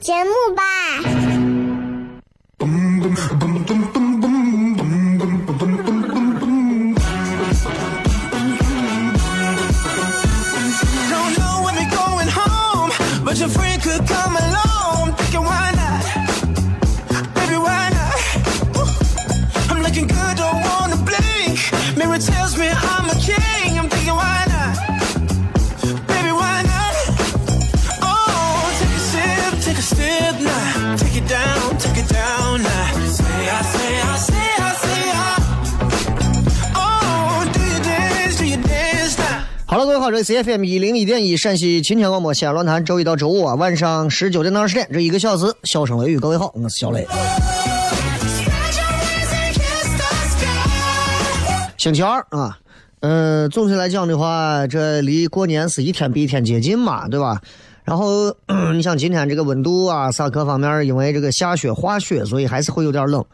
节目吧。C F M 一零一点一陕西秦腔广播西安论坛，周一到周五啊晚上十九点到二十点这一个小时，笑声雷雨，各位好，我是小雷。星期二啊，嗯，总体来讲的话，这离过年是一天比一天接近嘛，对吧？然后 你像今天这个温度啊，啥各方面，因为这个下雪化雪，所以还是会有点冷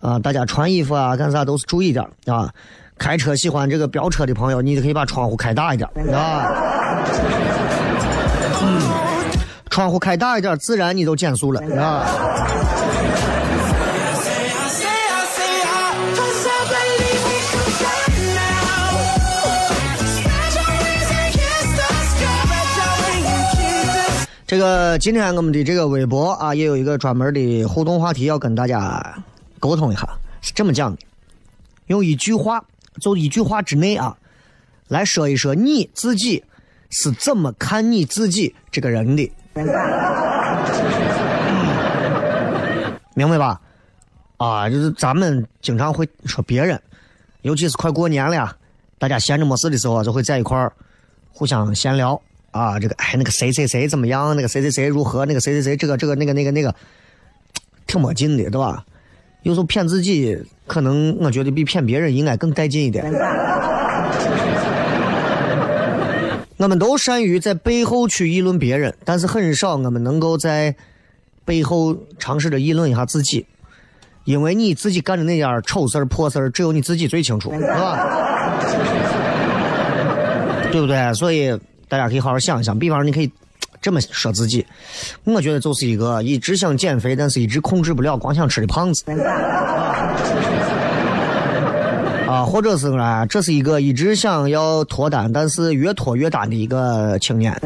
啊。大家穿衣服啊，干啥都是注意点啊。开车喜欢这个飙车的朋友，你就可以把窗户开大一点，啊，嗯窗户开大一点，自然你都减速了，啊。这个今天我们的这个微博啊，也有一个专门的互动话题要跟大家沟通一下，是这么讲的，用一句话。就一句话之内啊，来说一说你自己是怎么看你自己这个人的，明白吧？啊，就是咱们经常会说别人，尤其是快过年了，大家闲着没事的时候，就会在一块儿互相闲聊啊。这个哎，那个谁谁谁怎么样？那个谁谁谁如何？那个谁谁谁这个这个那个那个那个，挺没劲的，对吧？有时候骗自己，可能我觉得比骗别人应该更带劲一点。我们都善于在背后去议论别人，但是很少我们能够在背后尝试着议论一下自己，因为你自己干的那点丑事儿、破事儿，只有你自己最清楚，是吧？对不对？所以大家可以好好想一想，比方说你可以。这么说自己，我觉得就是一个一直想减肥，但是一直控制不了，光想吃的胖子。啊，或者是啊，这是一个一直想要脱单，但是越脱越单的一个青年。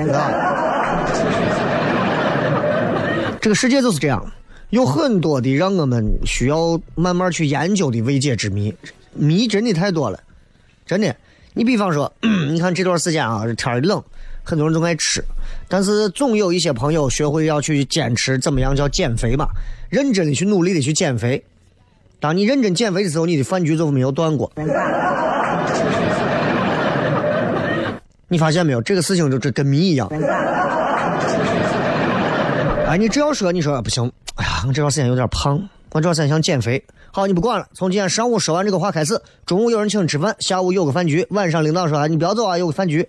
这个世界就是这样，有很多的让我们需要慢慢去研究的未解之谜，谜真的太多了，真的。你比方说，你看这段时间啊，天冷。很多人都爱吃，但是总有一些朋友学会要去坚持怎么样叫减肥嘛，认真的去努力的去减肥。当你认真减肥的时候，你的饭局就没有断过。你发现没有？这个事情就这跟谜一样。哎，你只要说你说不行，哎呀，我这段时间有点胖，我这段时间想减肥。好，你不管了，从今天上午说完这个话开始，中午有人请你吃饭，下午有个饭局，晚上领导说你不要走啊，有个饭局。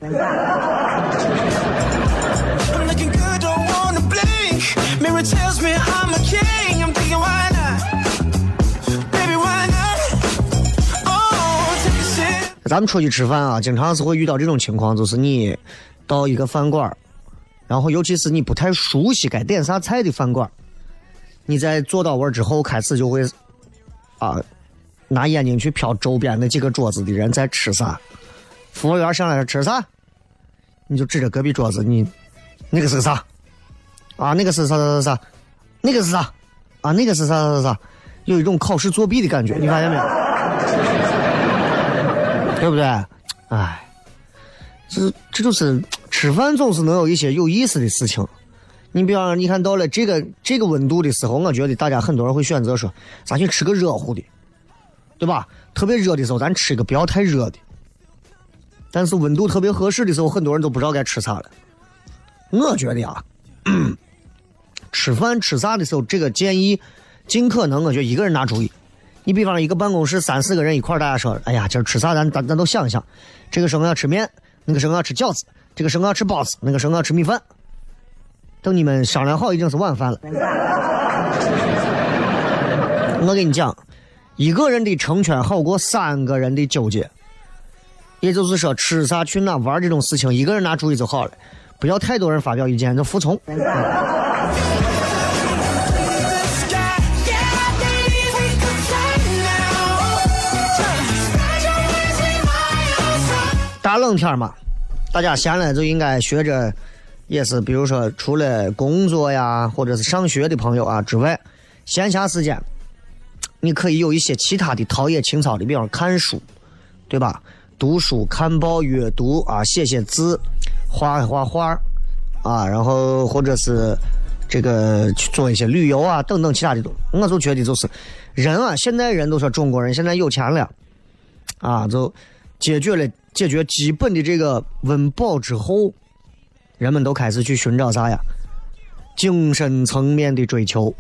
咱们出去吃饭啊，经常是会遇到这种情况，就是你到一个饭馆然后尤其是你不太熟悉该点啥菜的饭馆你在坐到位之后，开始就会啊，拿眼睛去瞟周边那几个桌子的人在吃啥。服务员上来吃啥，你就指着隔壁桌子，你那个是啥？啊，那个是啥啥啥啥？那个是啥？啊，那个是啥啥啥？有一种考试作弊的感觉，你发现没有？对不对？哎，这这就是吃饭总是能有一些有意思的事情。你比方说，你看到了这个这个温度的时候，我觉得大家很多人会选择说，咱去吃个热乎的，对吧？特别热的时候，咱吃一个不要太热的。但是温度特别合适的时候，很多人都不知道该吃啥了。我觉得啊，吃饭吃啥的时候，这个建议尽可能，我觉得一个人拿主意。你比方一个办公室三四个人一块大家说，哎呀，今儿吃啥？咱咱咱都想一想。这个时候要吃面，那个时候要吃饺子，这个时候要吃包子，那个时候要吃米饭。等你们商量好，已经是晚饭了。我跟你讲，一个人的成全好过三个人的纠结。也就是说，吃啥去哪玩这种事情，一个人拿主意就好了，不要太多人发表意见，就服从。大冷天嘛，大家闲了就应该学着，也是比如说除了工作呀或者是上学的朋友啊之外，闲暇时间，你可以有一些其他的陶冶情操的，比方看书，对吧？读书、看报、阅读啊，写写字，画画画，啊，然后或者是这个去做一些旅游啊，等等其他的东。我就觉得就是人啊，现在人都说中国人现在有钱了，啊，就解决了解决基本的这个温饱之后，人们都开始去寻找啥呀？精神层面的追求。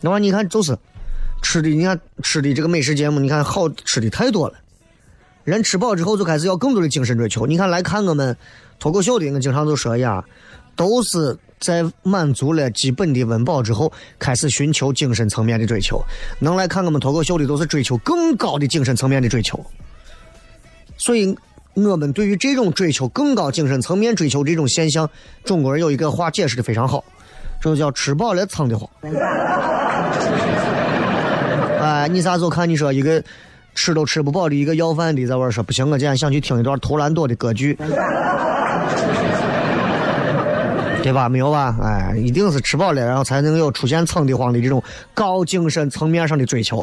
那么你看，就是吃的，你看吃的这个美食节目，你看好吃的太多了。人吃饱之后就开始要更多的精神追求。你看来看我们脱口秀的，我经常就说呀，都是在满足了基本的温饱之后，开始寻求精神层面的追求。能来看我们脱口秀的，都是追求更高的精神层面的追求。所以，我们对于这种追求更高精神层面追求这种现象，中国人有一个话解释的非常好，这叫吃饱了撑的慌。哎，你啥时候看你说一个？吃都吃不饱的一个要饭的，在玩说不行，我今天想去听一段图兰朵的歌剧，对吧？没有吧？哎，一定是吃饱了，然后才能有出现撑的慌的这种高精神层面上的追求。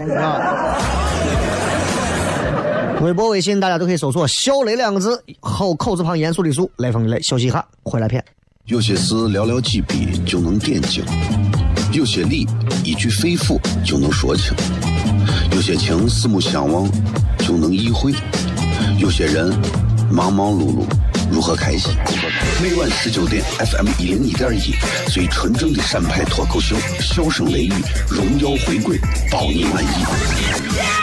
微博、微信大家都可以搜索“小雷”两个字，后口字旁严肃的肃，雷锋的雷，休息一下，回来片。有些事寥寥几笔就能点睛，有些理一句肺腑就能说清。有些情四目相望就能意会，有些人忙忙碌碌如何开心？每晚十九点，FM 一零一点一，最纯正的陕派脱口秀，笑声雷雨，荣耀回归，包你满意。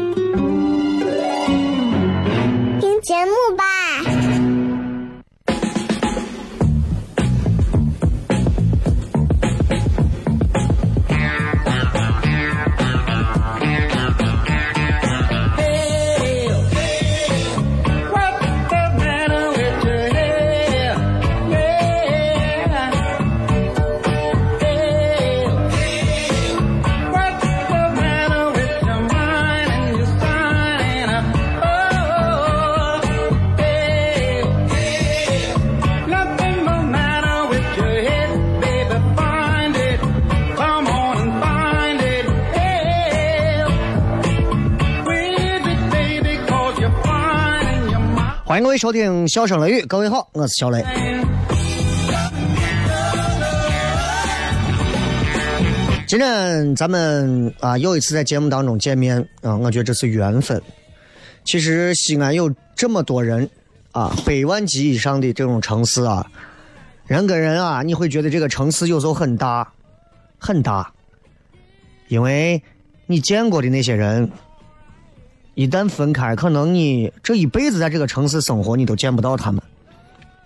节目吧。欢迎各位收听《笑声雷雨》，各位好，我是小雷。今天咱们啊又一次在节目当中见面啊，我觉得这是缘分。其实西安有这么多人啊，百万级以上的这种城市啊，人跟人啊，你会觉得这个城市有时候很大，很大，因为你见过的那些人，一旦分开，可能你这一辈子在这个城市生活，你都见不到他们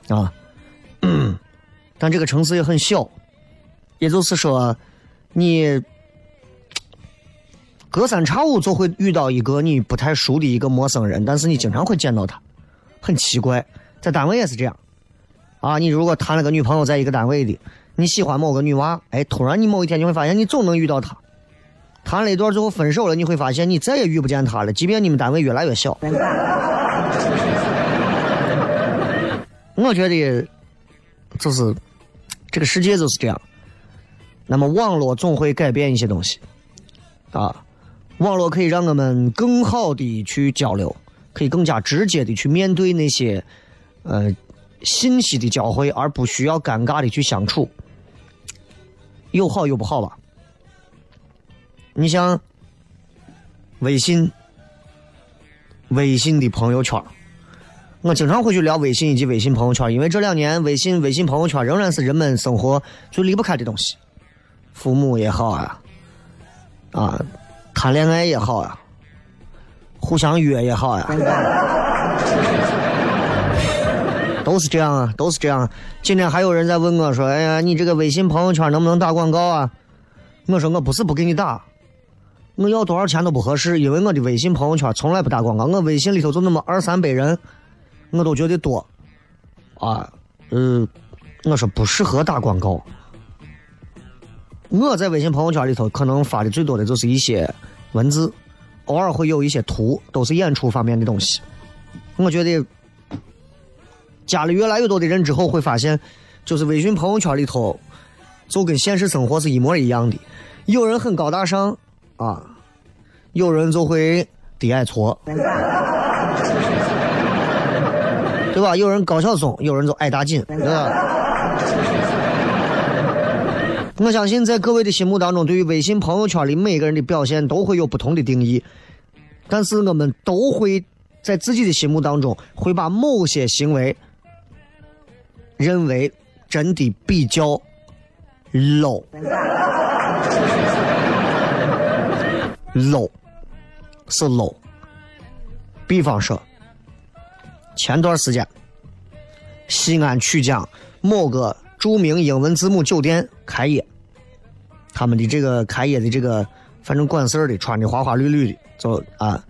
啊。但这个城市也很小，也就是说。你隔三差五就会遇到一个你不太熟的一个陌生人，但是你经常会见到他，很奇怪。在单位也是这样，啊，你如果谈了个女朋友，在一个单位的，你喜欢某个女娃，哎，突然你某一天你会发现，你总能遇到她。谈了一段最后分手了，你会发现你再也遇不见他了，即便你们单位越来越小。我觉得就是这个世界就是这样。那么网络总会改变一些东西，啊，网络可以让我们更好的去交流，可以更加直接的去面对那些，呃，信息的交汇，而不需要尴尬的去相处，有好有不好吧？你像微信，微信的朋友圈，我经常会去聊微信以及微信朋友圈，因为这两年微信、微信朋友圈仍然是人们生活最离不开的东西。父母也好啊，啊，谈恋爱也好啊，互相约也好呀，都是这样啊，都是这样。今天还有人在问我说：“哎呀，你这个微信朋友圈能不能打广告啊？”我说：“我不是不给你打，我要多少钱都不合适，因为我的微信朋友圈从来不打广告。我微信里头就那么二三百人，我都觉得多。啊，嗯，我说不适合打广告。”我在微信朋友圈里头可能发的最多的就是一些文字，偶尔会有一些图，都是演出方面的东西。我觉得加了越来越多的人之后，会发现，就是微信朋友圈里头，就跟现实生活是一模一样的。有人很高大上啊，有人就会低矮矬，对吧？有人高晓松，有人就矮大紧，对吧？我相信，在各位的心目当中，对于微信朋友圈里每个人的表现都会有不同的定义，但是我们都会在自己的心目当中会把某些行为认为真的比较 low，是 low。比方说，前段时间西安曲江某个。著名英文字母酒店开业，他们的这个开业的这个，反正管事儿的穿的花花绿绿的，就啊，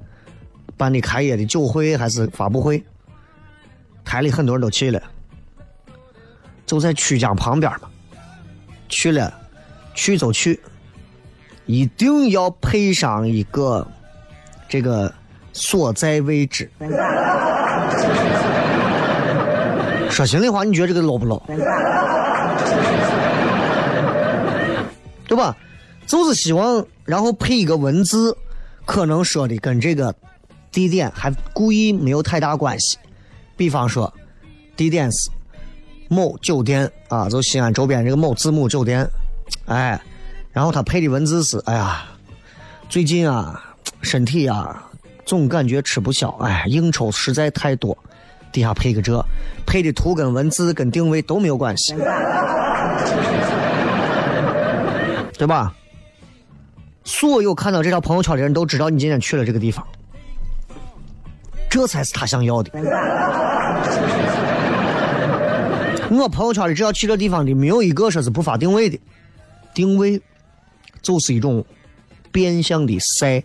办的开业的酒会还是发布会，台里很多人都去了，就在曲江旁边嘛，去了，去就去，一定要配上一个这个所在位置。说心里话，你觉得这个 low 不 low？对吧？就是希望，然后配一个文字，可能说的跟这个地点还故意没有太大关系。比方说，地点是某酒店啊，就西安周边这个某字母酒店，哎，然后他配的文字是：哎呀，最近啊，身体啊，总感觉吃不消，哎，应酬实在太多。底下配个这，配的图跟文字跟定位都没有关系。对吧？所有看到这条朋友圈的人都知道你今天去了这个地方，这才是他想要的。我朋友圈里只要去这地方的，没有一个说是不发定位的，定位就是一种变相的晒。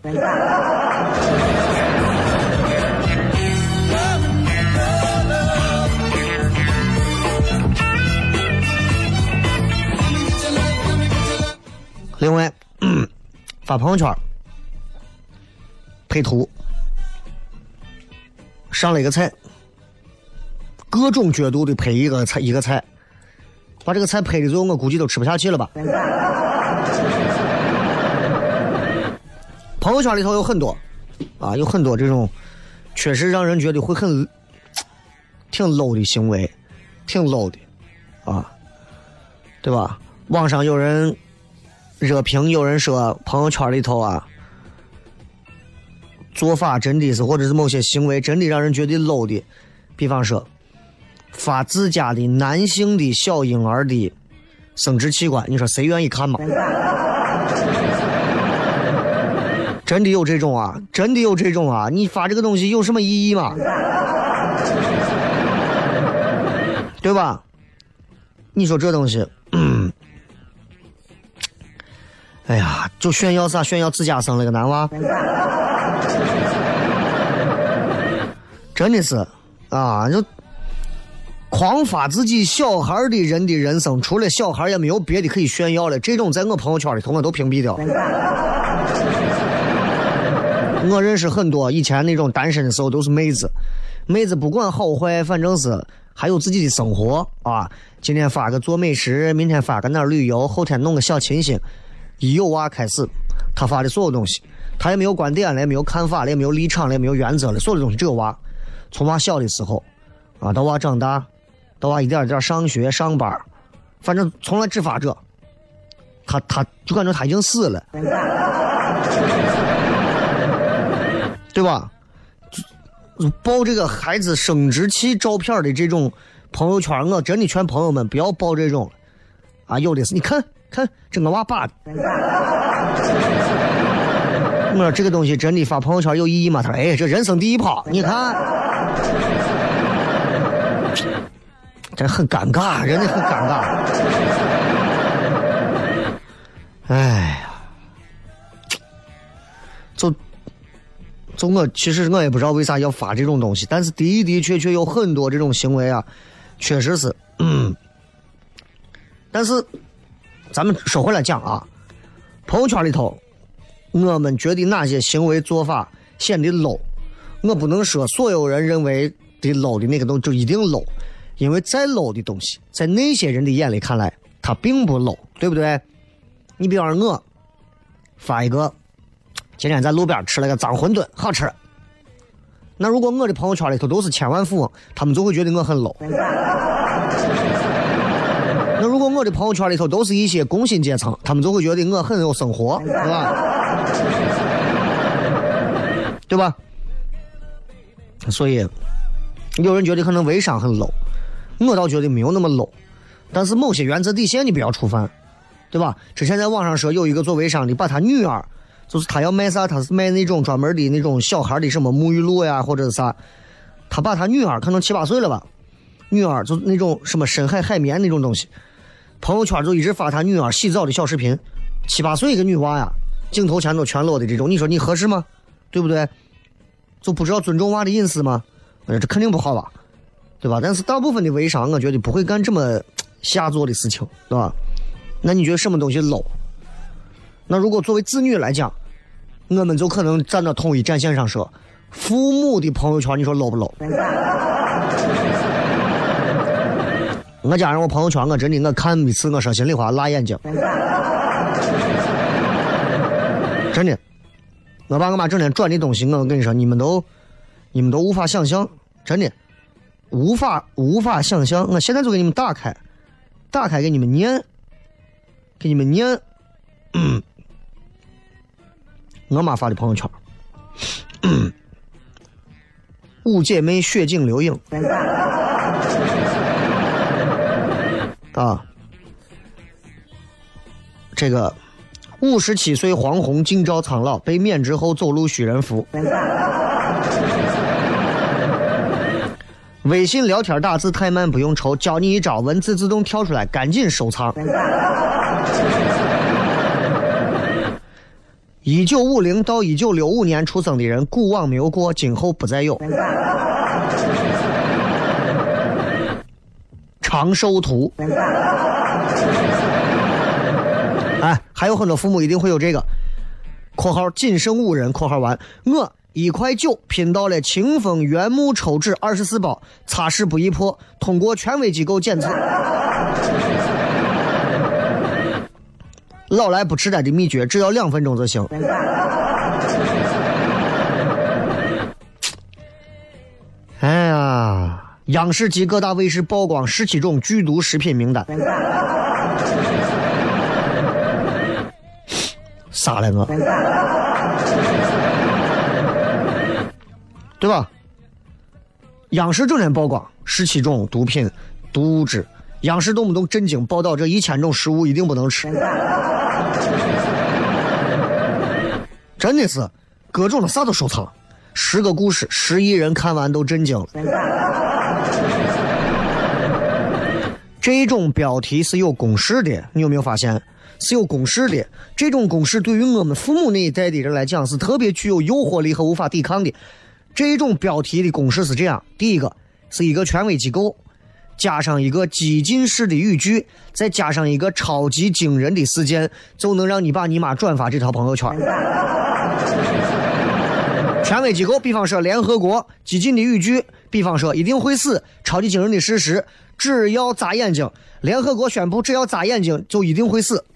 另外，发朋友圈配图，上了一个菜，各种角度的配一个菜，一个菜，把这个菜配的最后，我估计都吃不下去了吧。朋友圈里头有很多，啊，有很多这种，确实让人觉得会很 挺 low 的行为，挺 low 的，啊，对吧？网上有人热评，有人说朋友圈里头啊，做法真的是，或者是某些行为真的让人觉得 low 的，比方说发自家的男性的小婴儿的生殖器官，你说谁愿意看吗？真的有这种啊？真的有这种啊？你发这个东西有什么意义吗？对吧？你说这东西，嗯，哎呀，就炫耀啥？炫耀自家生了个男娃？真的是啊，就狂发自己小孩的人的人生，除了小孩也没有别的可以炫耀了。这种在我朋友圈里头我都屏蔽掉。我认识很多以前那种单身的时候都是妹子，妹子不管好坏，反正是还有自己的生活啊。今天发个做美食，明天发个哪儿旅游，后天弄个小清新。一有娃开始，他发的所有东西，他也没有观点了，也没有看法了，也没有立场了，也没有原则了，所有的东西只有娃。从娃小的时候，啊，到娃长大，到娃一点一点上学上班，反正从来只发这。他他就感觉他已经死了。对吧？报这个孩子生殖器照片的这种朋友圈，我真的劝朋友们不要报这种啊！有的是，你看看这个娃爸的。我说这个东西真的发朋友圈有意义吗？他说：“哎，这人生第一炮，你看，这很尴尬，人家很尴尬。”哎呀，就。就我其实我也不知道为啥要发这种东西，但是的的确确有很多这种行为啊，确实是。嗯。但是咱们说回来讲啊，朋友圈里头，我们觉得哪些行为做法显得 low，我不能说所有人认为的 low 的那个东就一定 low，因为再 low 的东西，在那些人的眼里看来，它并不 low，对不对？你比方说我发一个。今天在路边吃了个脏馄饨，好吃。那如果我的朋友圈里头都是千万富翁，他们就会觉得我很 low。那如果我的朋友圈里头都是一些工薪阶层，他们就会觉得我很有生活，对吧？对吧？所以有人觉得可能微商很 low，我倒觉得没有那么 low。但是某些原则底线你不要触犯，对吧？之前在网上说有一个做微商的，把他女儿。就是他要卖啥，他是卖那种专门的那种小孩的什么沐浴露呀，或者是啥。他把他女儿可能七八岁了吧，女儿就那种什么深海海绵那种东西，朋友圈就一直发他女儿洗澡的小视频。七八岁一个女娃呀，镜头前都全裸的这种，你说你合适吗？对不对？就不知道尊重娃的隐私吗？这肯定不好吧，对吧？但是大部分的微商，我觉得不会干这么下作的事情，对吧？那你觉得什么东西 low？那如果作为子女来讲，我们就可能站到统一战线上说，父母的朋友圈，你说 low 不 low？我加上我朋友圈，我真的我看一次，我说心里话辣眼睛。真的，我爸我妈整天转的东西，我跟你说，你们都你们都无法想象，真的无法无法想象。我现在就给你们打开，打开给你们念，给你们念。嗯。我妈发的朋友圈，五姐妹血景留影啊，这个五十七岁黄宏景照苍老，被免职后走路需人扶。微信聊天打字太慢不用愁，教你一招，文字自动跳出来，赶紧收藏。一九五零到一九六五年出生的人，古往没有过，今后不再有。长寿图。哎，还有很多父母一定会有这个（括号仅剩五人）（括号完）。我一块九拼到了清风原木抽纸二十四包，擦拭不易破，通过权威机构检测。老来不痴呆的秘诀，只要两分钟就行。哎呀，央视及各大卫视曝光十七种剧毒食品名单。杀了我，对吧？央视整天曝光十七种毒品、毒物质，央视动不动震惊报道这一千种食物一定不能吃，真的是各种的啥都收藏。十个故事，十亿人看完都震惊了。这种标题是有公式的，你有没有发现？是有公式的。这种公式对于我们父母那一代的人来讲是特别具有诱惑力和无法抵抗的。这种标题的公式是这样：第一个是一个权威机构，加上一个激进式的语句，再加上一个超级惊人的事件，就能让你爸你妈转发这条朋友圈。权威机构，比方说联合国；激进的语句，比方说一定会死；超级惊人的事实，只要眨眼睛，联合国宣布只要眨眼睛就一定会死。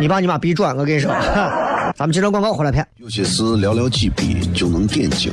你爸你妈逼转，我跟你说。咱们接着广告回来片。有些事寥寥几笔就能点睛，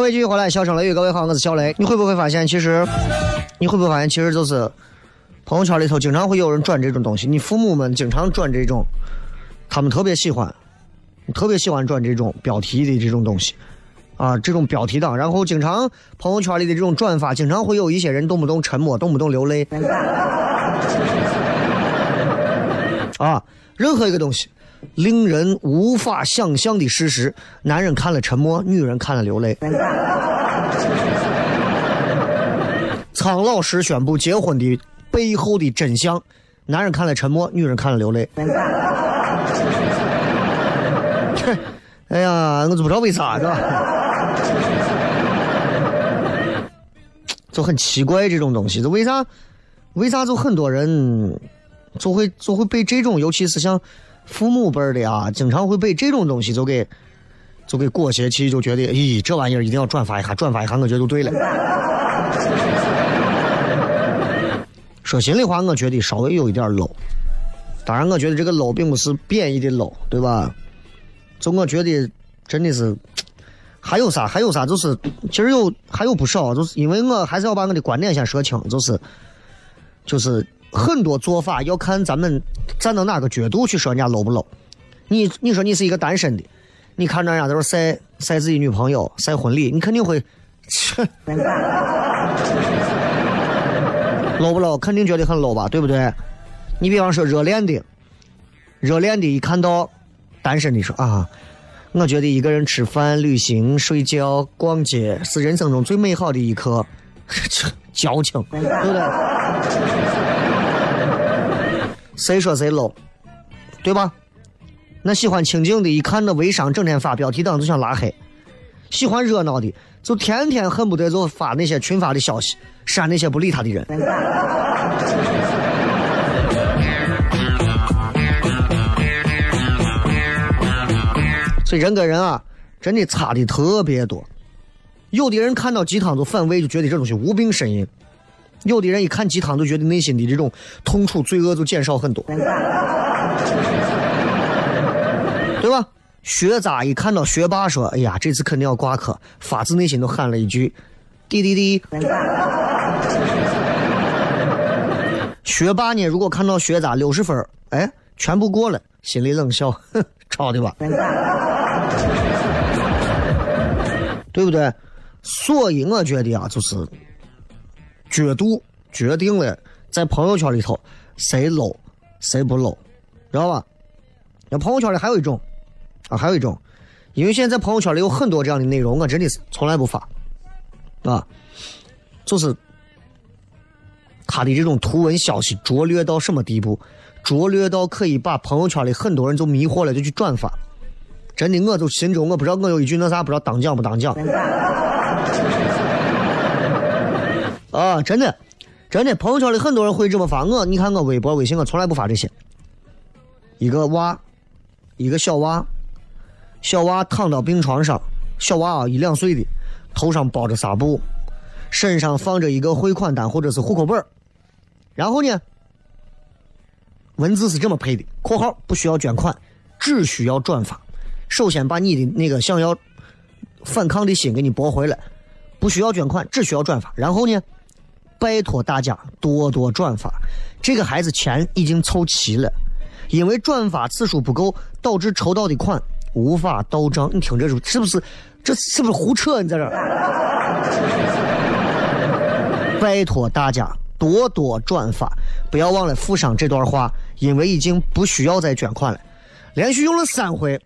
各位继续回来，笑声雷雨，各位好，我是小雷。你会不会发现，其实你会不会发现，其实就是朋友圈里头经常会有人转这种东西。你父母们经常转这种，他们特别喜欢，特别喜欢转这种标题的这种东西啊，这种标题党。然后经常朋友圈里的这种转发，经常会有一些人动不动沉默，动不动流泪啊，任何一个东西。令人无法想象的事实：男人看了沉默，女人看了流泪。苍老师宣布结婚的背后的真相：男人看了沉默，女人看了流泪。哎呀，我就不知道为啥，是吧？就很奇怪这种东西，就为啥？为啥就很多人就会就会被这种，尤其是像。父母辈儿的啊，经常会被这种东西就给就给裹挟起，就觉得，咦，这玩意儿一定要转发一下，转发一下，我觉得就对了。说心里话，我觉得稍微有一点 low。当然，我觉得这个 low 并不是贬义的 low，对吧？就我觉得真的是还有啥，还有啥，就是其实有还有不少，就是因为我还是要把我的观点先说清，就是就是。很多做法要看咱们站到哪个角度去说人家 low 不 low。你你说你是一个单身的，你看着人家在这晒晒自己女朋友晒婚礼，你肯定会，切，low 不 low？肯定觉得很 low 吧，对不对？你比方说热恋的，热恋的一看到单身的说啊，我觉得一个人吃饭、旅行、睡觉、逛街是人生中最美好的一刻，矫情，对不对？谁说谁 low，对吧？那喜欢清静的，一看那微商整天发标题党就想拉黑；喜欢热闹的，就天天恨不得就发那些群发的消息，删那些不理他的人。所以人跟人啊，真的差的特别多。有的人看到鸡汤就反胃，就觉得这东西无病呻吟；有的人一看鸡汤就觉得内心的这种痛楚、罪恶就减少很多，对吧？学渣一看到学霸说：“哎呀，这次肯定要挂科。”发自内心都喊了一句：“滴滴滴。”学霸呢，如果看到学渣六十分，哎，全部过了，心里冷笑：“哼，抄的吧。”对不对？所以我觉得啊，就是角度决定了在朋友圈里头谁露谁不露知道吧？那朋友圈里还有一种啊，还有一种，因为现在朋友圈里有很多这样的内容，我真的是从来不发啊，就是他的这种图文消息拙劣到什么地步？拙劣到可以把朋友圈里很多人就迷惑了，就去转发。真的，我就心中我不知道，我有一句那啥，不知道当讲不当讲。啊，真的，真的，朋友圈里很多人会这么发。我，你看我微博、微信，我从来不发这些。一个娃，一个小娃，小娃躺到病床上，小娃啊一两岁的，头上包着纱布，身上放着一个汇款单或者是户口本然后呢，文字是这么配的：括号不需要捐款，只需要转发。首先把你的那个想要反抗的心给你驳回来，不需要捐款，只需要转发。然后呢，拜托大家多多转发。这个孩子钱已经凑齐了，因为转发次数不够，导致筹到的款无法到账。你听这是不是？这是不是胡扯？你在这儿？拜托大家多多转发，不要忘了附上这段话，因为已经不需要再捐款了。连续用了三回。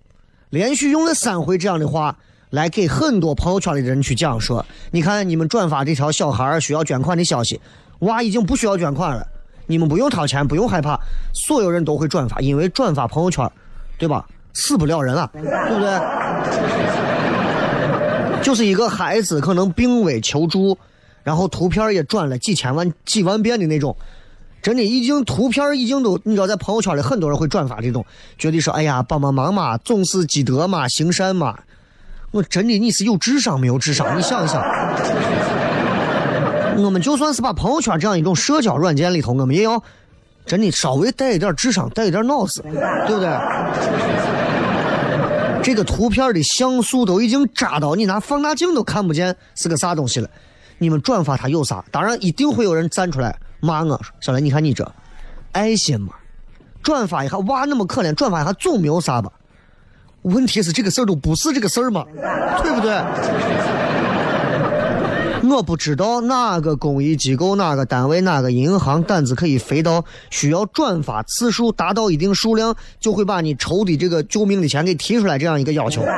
连续用了三回这样的话来给很多朋友圈里的人去讲说，你看你们转发这条小孩需要捐款的消息，娃已经不需要捐款了，你们不用掏钱，不用害怕，所有人都会转发，因为转发朋友圈，对吧？死不了人啊，对不对？就是一个孩子可能病危求助，然后图片也转了几千万、几万遍的那种。真的已经图片已经都，你知道在朋友圈里很多人会转发这种，觉得说哎呀帮帮忙嘛，总是积德嘛，行善嘛。我真的你是有智商没有智商？你想一想，我们就算是把朋友圈这样一种社交软件里头，我们也要真的稍微带一点智商，带一点脑子，对不对？这个图片的像素都已经渣到你拿放大镜都看不见是个啥东西了，你们转发它有啥？当然一定会有人站出来。骂我，小雷，你看你这爱心嘛，转发一下，哇，那么可怜，转发一下总没有啥吧？问题是这个事儿都不是这个事儿嘛，对不对？我不知道哪个公益机构、哪个单位、哪个银行胆子可以肥到需要转发次数达到一定数量就会把你筹的这个救命的钱给提出来这样一个要求。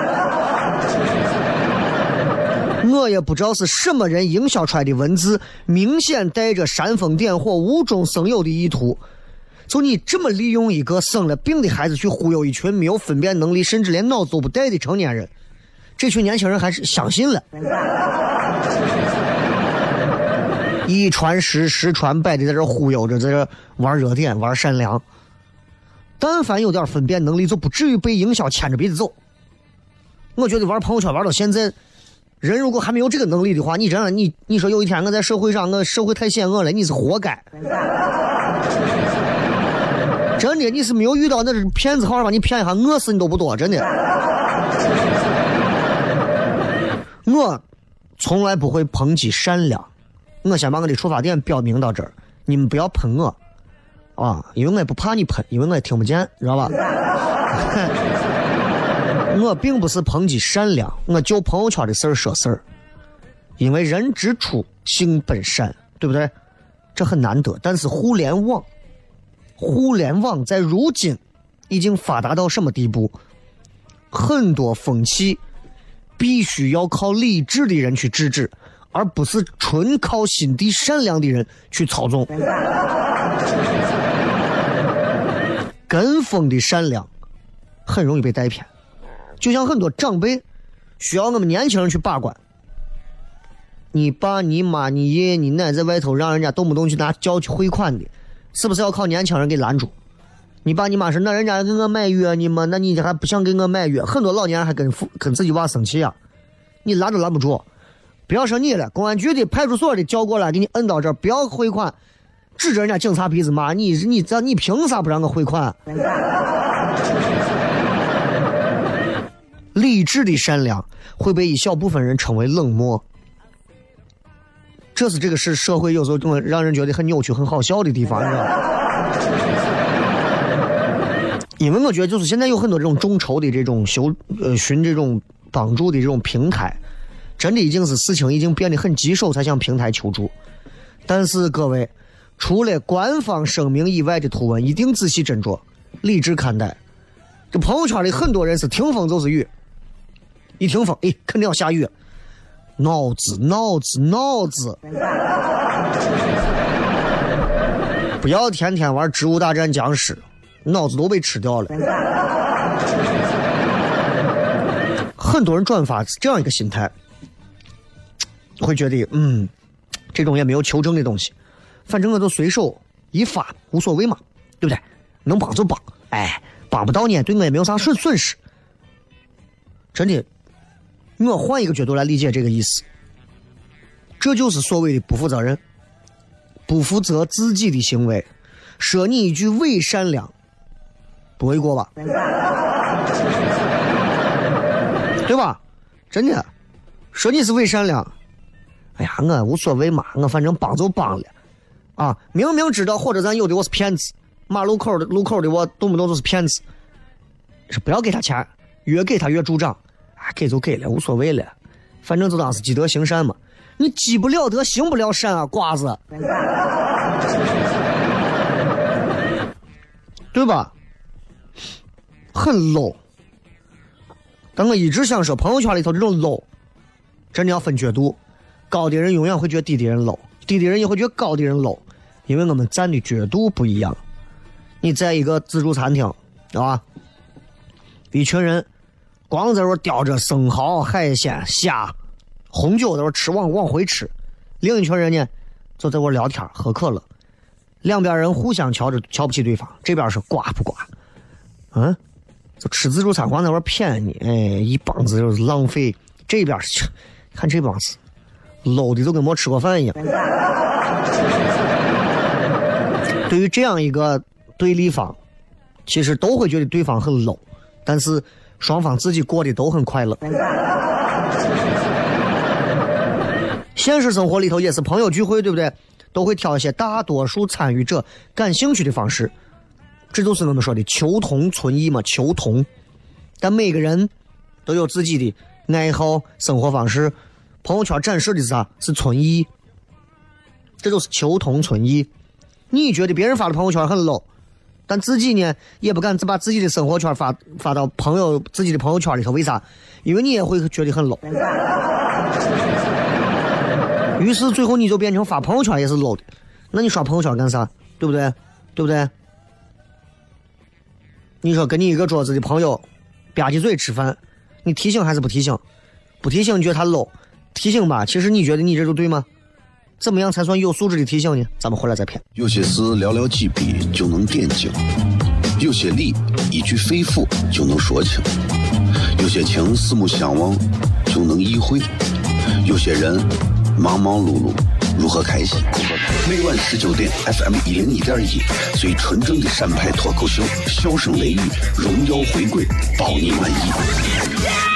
我也不知道是什么人营销出来的文字，明显带着煽风点火、无中生有的意图。就你这么利用一个生了病的孩子去忽悠一群没有分辨能力，甚至连脑子都不带的成年人，这群年轻人还是相信了。一传十，十传百的在这忽悠着，在这玩热点、玩善良。但凡有点分辨能力，就不至于被营销牵着鼻子走。我觉得玩朋友圈玩到现在。人如果还没有这个能力的话，你真的你你说有一天我在社会上，我社会太险恶了，你是活该。真的，你是没有遇到那种骗子，好好把你骗一下，饿死你都不多，真的。我从来不会抨击善良，我先把我的出发点表明到这儿，你们不要喷我啊，因为我也不怕你喷，因为我也听不见，知道吧？我并不是抨击善良，我就朋友圈的事儿说事儿。因为人之初性本善，对不对？这很难得。但是互联网，互联网在如今已经发达到什么地步？很多风气必须要靠理智的人去制止，而不是纯靠心地善良的人去操纵。跟风的善良，很容易被带偏。就像很多长辈需要我们年轻人去把关。你爸、你妈、你爷爷、你奶在外头让人家动不动去拿叫去汇款的，是不是要靠年轻人给拦住？你爸你妈说那人家给我买药呢嘛，那你还不想给我买药？很多老年人还跟父跟自己娃生气呀，你拦都拦不住。不要说你了，公安局的、派出所的叫过来给你摁到这儿，不要汇款，指着人家警察鼻子骂你，你这你凭啥不让我汇款？理智的善良会被一小部分人称为冷漠，这是这个是社会有时候么让人觉得很扭曲、很好笑的地方，你知道吗？因为我觉得就是现在有很多这种众筹的这种修呃寻这种帮助的这种平台，真的已经是事情已经变得很棘手才向平台求助。但是各位，除了官方声明以外的图文，一定仔细斟酌，理智看待。这朋友圈里很多人是听风就是雨，一听风，哎，肯定要下雨。脑子，脑子，脑子，不要天天玩植物大战僵尸。脑子都被吃掉了，很多人转发是这样一个心态，会觉得嗯，这种也没有求证的东西，反正我就随手一发无所谓嘛，对不对？能帮就帮，哎，帮不到呢，对我也没有啥损损失。真的，我换一个角度来理解这个意思，这就是所谓的不负责任、不负责自己的行为，说你一句伪善良。不为过吧？对吧？真的，说你是伪善良。哎呀，我无所谓嘛，我反正帮就帮了。啊，明明知道或者咱有的我是骗子，马路口的路口的我动不动就是骗子。是不要给他钱，越给他越助长。给就给了，无所谓了，反正就当是积德行善嘛。你积不了德，行不了善啊，瓜子。对吧？很 low，但我一直想说，朋友圈里头这种 low，真的要分角度。高的人永远会觉得低的人 low，低的人也会觉得高的人 low，因为我们站的角度不一样。你在一个自助餐厅，啊？一群人光在那叼着生蚝、海鲜、虾、红酒在那吃，往往回吃；另一群人呢，就在那聊天、喝可乐。两边人互相瞧着瞧不起对方，这边是刮不刮？嗯？就吃自助餐，光在那骗你，哎，一帮子就是浪费。这边是，看这帮子，low 的都跟没吃过饭一样。对于这样一个对立方，其实都会觉得对方很 low，但是双方自己过得都很快乐。现实生活里头也是朋友聚会，对不对？都会挑一些大多数参与者感兴趣的方式。这就是我们说的求同存异嘛，求同。但每个人都有自己的爱好、生活方式。朋友圈展示的是啥？是存异。这就是求同存异。你觉得别人发的朋友圈很 low，但自己呢也不敢把自己的生活圈发发到朋友自己的朋友圈里头。为啥？因为你也会觉得很 low。于是最后你就变成发朋友圈也是 low 的。那你刷朋友圈干啥？对不对？对不对？你说跟你一个桌子的朋友吧唧嘴吃饭，你提醒还是不提醒？不提醒你觉得他 low，提醒吧，其实你觉得你这就对吗？怎么样才算有素质的提醒呢？咱们回来再骗。有些事寥寥几笔就能点睛，有些理一句肺腑就能说清，有些情四目相望就能意会，有些人忙忙碌碌。如何开心？每晚十九点，FM 一零一点一，最纯正的陕派脱口秀，笑声雷雨，荣耀回归，保你满意。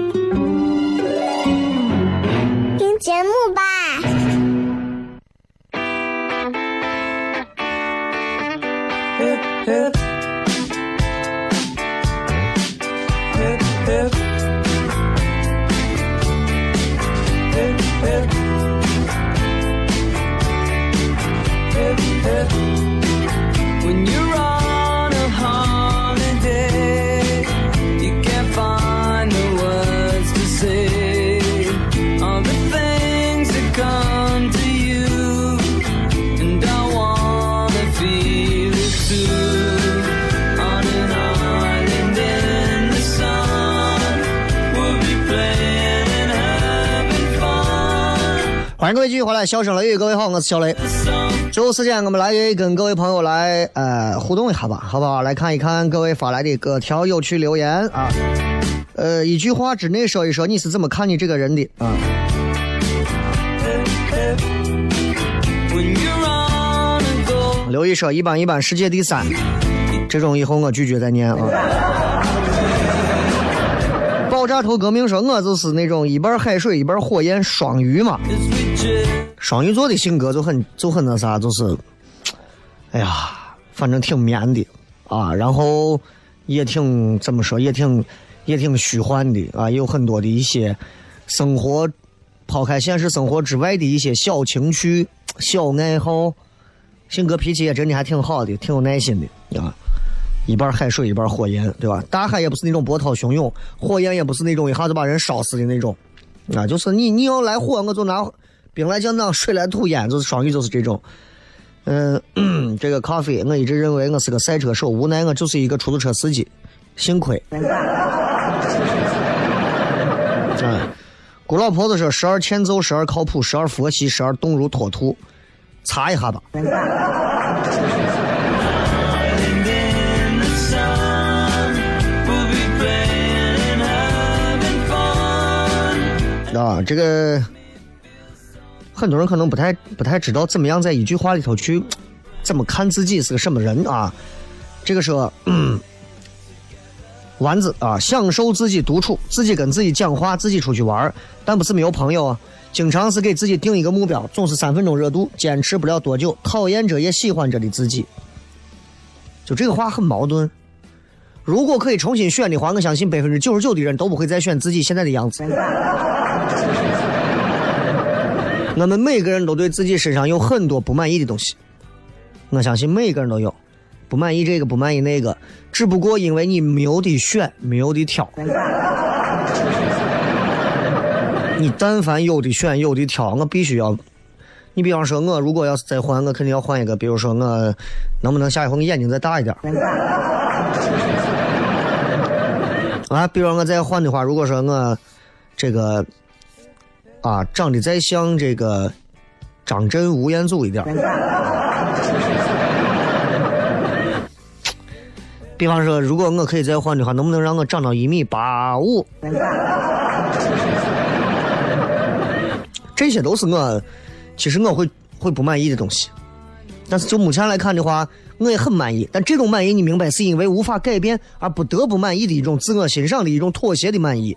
来，笑声雷雨，各位好，我是小雷。最后时间，我们来跟各位朋友来呃互动一下吧，好不好？来看一看各位发来的各条有趣留言啊。呃，一句话之内说一说你是怎么看你这个人的啊？刘毅说一般一般，世界第三，这种以后我拒绝再念啊。爆炸头革命说，我就是那种一半海水一半火焰双鱼嘛。双鱼座的性格就很就很那啥，就是，哎呀，反正挺绵的啊，然后也挺怎么说，也挺也挺虚幻的啊，有很多的一些生活抛开现实生活之外的一些小情趣、小爱好，性格脾气也真的还挺好的，挺有耐心的啊。一半海水一半火焰，对吧？大海也不是那种波涛汹涌，火焰也不是那种一下就把人烧死的那种，啊，就是你你要来火，我就拿兵来将挡，水来土掩，就是双鱼就是这种。嗯、这个咖啡，我一直认为我是个赛车手，无奈我就是一个出租车司机，幸亏。嗯，古老婆子说：十二欠揍，十二靠谱，十二佛系，十二动如脱兔，查一下吧。啊，这个很多人可能不太不太知道怎么样在一句话里头去 怎么看自己是个什么人啊。这个说，丸子啊，享受自己独处，自己跟自己讲话，自己出去玩但不是没有朋友啊。经常是给自己定一个目标，总是三分钟热度，坚持不了多久，讨厌着也喜欢着的自己。就这个话很矛盾。如果可以重新选的话，我相信百分之九十九的人都不会再选自己现在的样子。我们每个人都对自己身上有很多不满意的东西，我相信每个人都有，不满意这个，不满意那个，只不过因为你没有的选，没有的挑。你但凡有的选，有的挑，我必须要。你比方说，我如果要是再换，我肯定要换一个，比如说我能不能下一回我眼睛再大一点？啊，比如我再换的话，如果说我这个啊长得再像这个张震、吴彦祖一点，比方说，如果我可以再换的话，能不能让我长到一米八五？这些都是我其实我会会不满意的东西，但是就目前来看的话，我也很满意。但这种满意，你明白，是因为无法改变而不得不满意的一种自我欣赏的一种妥协的满意。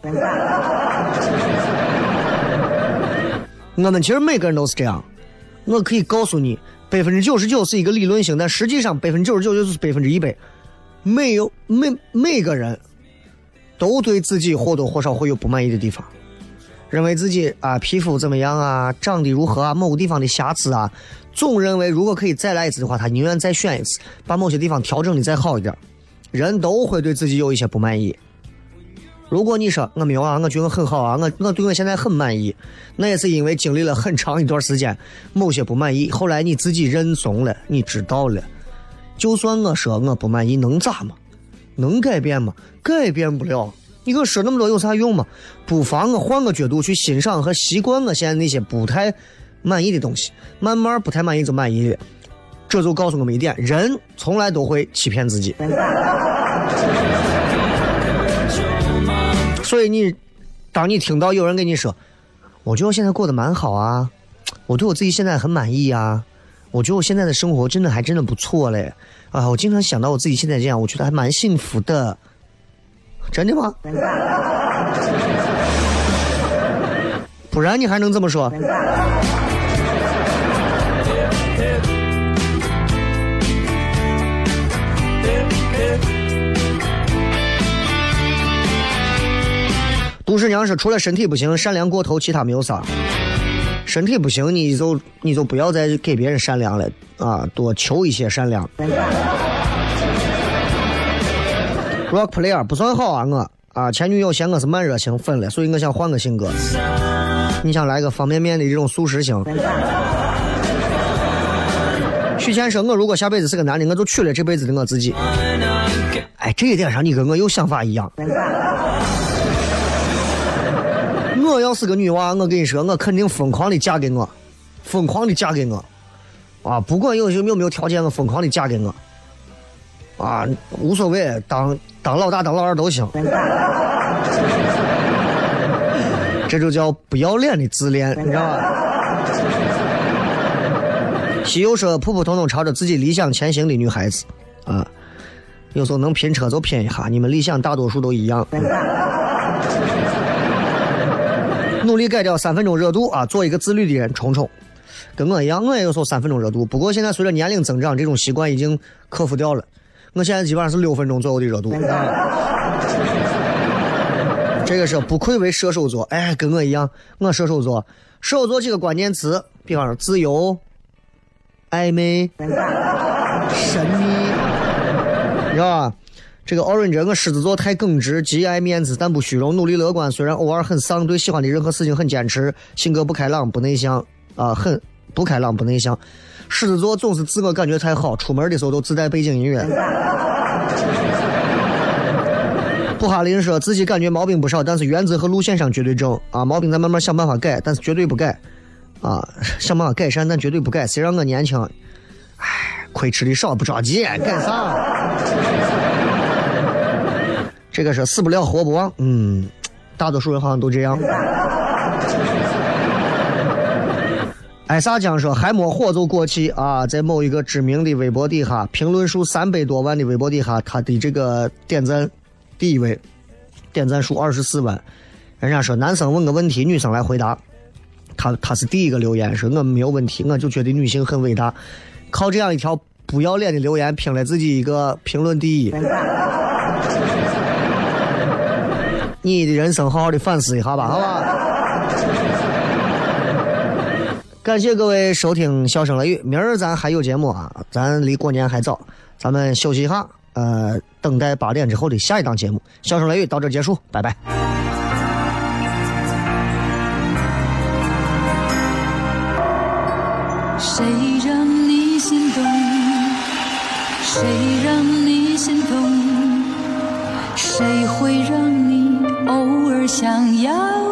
我们其实每个人都是这样，我可以告诉你，百分之九十九是一个理论性，但实际上百分之九十九就是百分之一百。没有每每个人都对自己或多或少会有不满意的地方，认为自己啊皮肤怎么样啊，长得如何啊，某个地方的瑕疵啊，总认为如果可以再来一次的话，他宁愿再选一次，把某些地方调整的再好一点。人都会对自己有一些不满意。如果你说我没有啊，我觉得很好啊，我我对我现在很满意，那也是因为经历了很长一段时间某些不满意，后来你自己认怂了，你知道了。就算我说我不满意，能咋嘛？能改变吗？改变不了。你给我说那么多有啥用嘛？不妨我换个角度去欣赏和习惯我现在那些不太满意的东西，慢慢不太满意就满意了。这就告诉我们一点：人从来都会欺骗自己。所以你当你听到有人跟你说，我觉得我现在过得蛮好啊，我对我自己现在很满意啊，我觉得我现在的生活真的还真的不错嘞，啊，我经常想到我自己现在这样，我觉得还蛮幸福的。真的吗？不然你还能这么说？杜十娘说：“除了身体不行，善良过头，其他没有啥。身体不行，你就你就不要再给别人善良了啊，多求一些善良。” Rock player 不算好啊，我啊前女友嫌我是慢热型分了，所以我想换个性格。你想来个方便面的这种速食型？许先生，我如果下辈子是个男的，我就娶了这辈子的我自己。哎，这一点上你跟我有想法一样。我要是个女娃，我跟你说，我肯定疯狂的嫁给我，疯狂的嫁给我，啊，不管有有没有条件，我疯狂的嫁给我，啊，无所谓，当当老大当老二都行。这就叫不要脸的自恋，你知道吧？西游说普普通通朝着自己理想前行的女孩子，啊，有时候能拼车就拼一下，你们理想大多数都一样。努力改掉三分钟热度啊，做一个自律的人。冲冲，跟我一样，我也有时候三分钟热度。不过现在随着年龄增长，这种习惯已经克服掉了。我现在基本上是六分钟左右的热度。这个是不愧为射手座，哎，跟我一样，我射手座。射手座几个关键词，比方说自由、暧昧、神秘，你知道吧？这个 Orange，我狮子座太耿直，极爱面子，但不虚荣，努力乐观，虽然偶尔很丧，对喜欢的任何事情很坚持，性格不开朗，不内向，啊，很不开朗，不内向。狮子座总是自我感觉太好，出门的时候都自带背景音乐。布哈林说自己感觉毛病不少，但是原则和路线上绝对正啊，毛病咱慢慢想办法改，但是绝对不改啊，想办法改善，但绝对不改。谁让我年轻？唉，亏吃的少，不着急，改啥？这个是死不了活不忘，嗯，大多数人好像都这样。艾萨江说还没火就过气啊，在某一个知名的微博底下，评论数三百多万的微博底下，他的这个点赞第一位，点赞数二十四万。人家说男生问个问题，女生来回答，他他是第一个留言，说我没有问题，我就觉得女性很伟大，靠这样一条不要脸的留言拼了自己一个评论第一。你的人生好好的反思一下吧，好吧。感谢各位收听《笑声雷雨》，明儿咱还有节目啊，咱离过年还早，咱们休息一下，呃，等待八点之后的下一档节目《笑声雷雨》到这结束，拜拜。想要